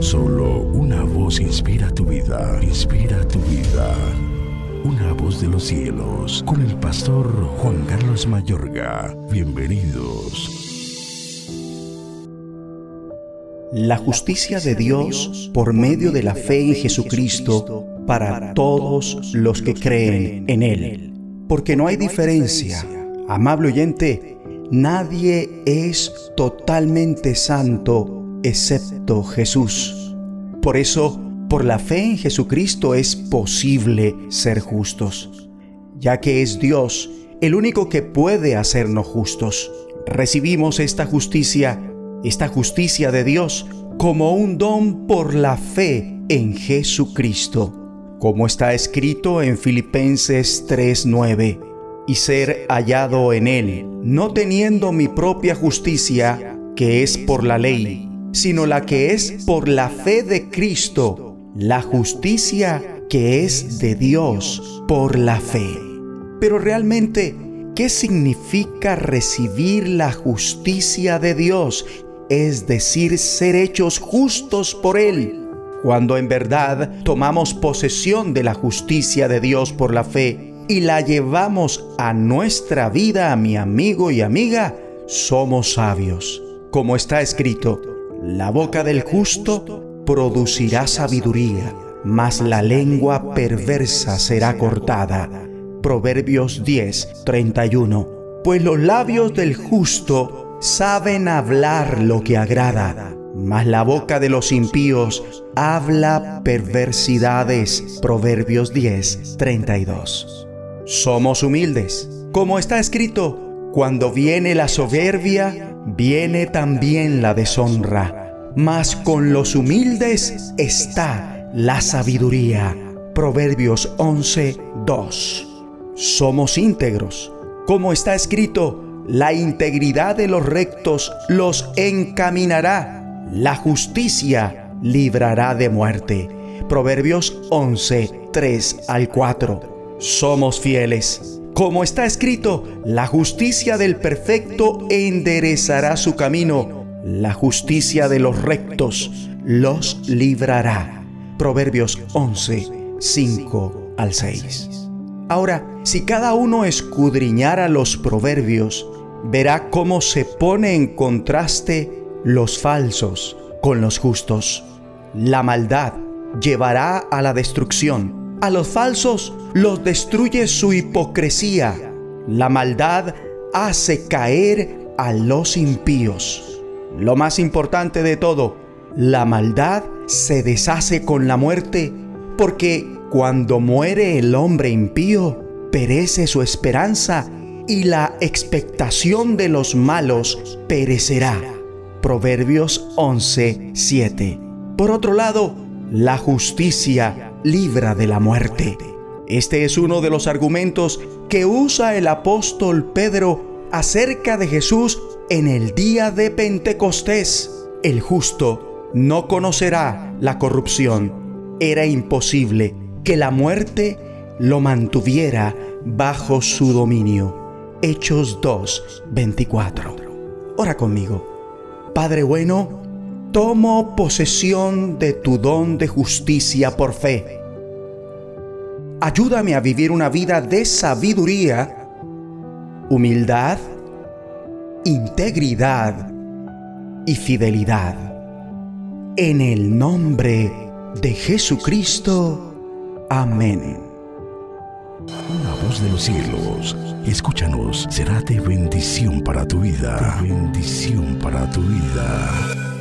Solo una voz inspira tu vida, inspira tu vida. Una voz de los cielos, con el pastor Juan Carlos Mayorga. Bienvenidos. La justicia de Dios por medio de la fe en Jesucristo para todos los que creen en Él. Porque no hay diferencia. Amable oyente, nadie es totalmente santo excepto Jesús. Por eso, por la fe en Jesucristo es posible ser justos, ya que es Dios el único que puede hacernos justos. Recibimos esta justicia, esta justicia de Dios, como un don por la fe en Jesucristo, como está escrito en Filipenses 3:9, y ser hallado en Él, no teniendo mi propia justicia, que es por la ley, sino la que es por la fe de Cristo, la justicia que es de Dios por la fe. Pero realmente, ¿qué significa recibir la justicia de Dios? Es decir, ser hechos justos por Él. Cuando en verdad tomamos posesión de la justicia de Dios por la fe y la llevamos a nuestra vida, a mi amigo y amiga, somos sabios. Como está escrito, la boca del justo producirá sabiduría, mas la lengua perversa será cortada. Proverbios 10, 31. Pues los labios del justo saben hablar lo que agrada, mas la boca de los impíos habla perversidades. Proverbios 10, 32. Somos humildes. Como está escrito, cuando viene la soberbia, viene también la deshonra, mas con los humildes está la sabiduría. Proverbios 11, 2. Somos íntegros. Como está escrito, la integridad de los rectos los encaminará, la justicia librará de muerte. Proverbios 11, 3 al 4. Somos fieles como está escrito, la justicia del perfecto enderezará su camino, la justicia de los rectos los librará. Proverbios 11, 5 al 6. Ahora, si cada uno escudriñara los proverbios, verá cómo se pone en contraste los falsos con los justos. La maldad llevará a la destrucción a los falsos los destruye su hipocresía. La maldad hace caer a los impíos. Lo más importante de todo, la maldad se deshace con la muerte porque cuando muere el hombre impío, perece su esperanza y la expectación de los malos perecerá. Proverbios 11, 7. Por otro lado, la justicia libra de la muerte. Este es uno de los argumentos que usa el apóstol Pedro acerca de Jesús en el día de Pentecostés. El justo no conocerá la corrupción. Era imposible que la muerte lo mantuviera bajo su dominio. Hechos 2, 24. Ora conmigo. Padre bueno, tomo posesión de tu don de justicia por fe. Ayúdame a vivir una vida de sabiduría, humildad, integridad y fidelidad. En el nombre de Jesucristo. Amén. Una voz de los cielos, escúchanos, será de bendición para tu vida. bendición para tu vida.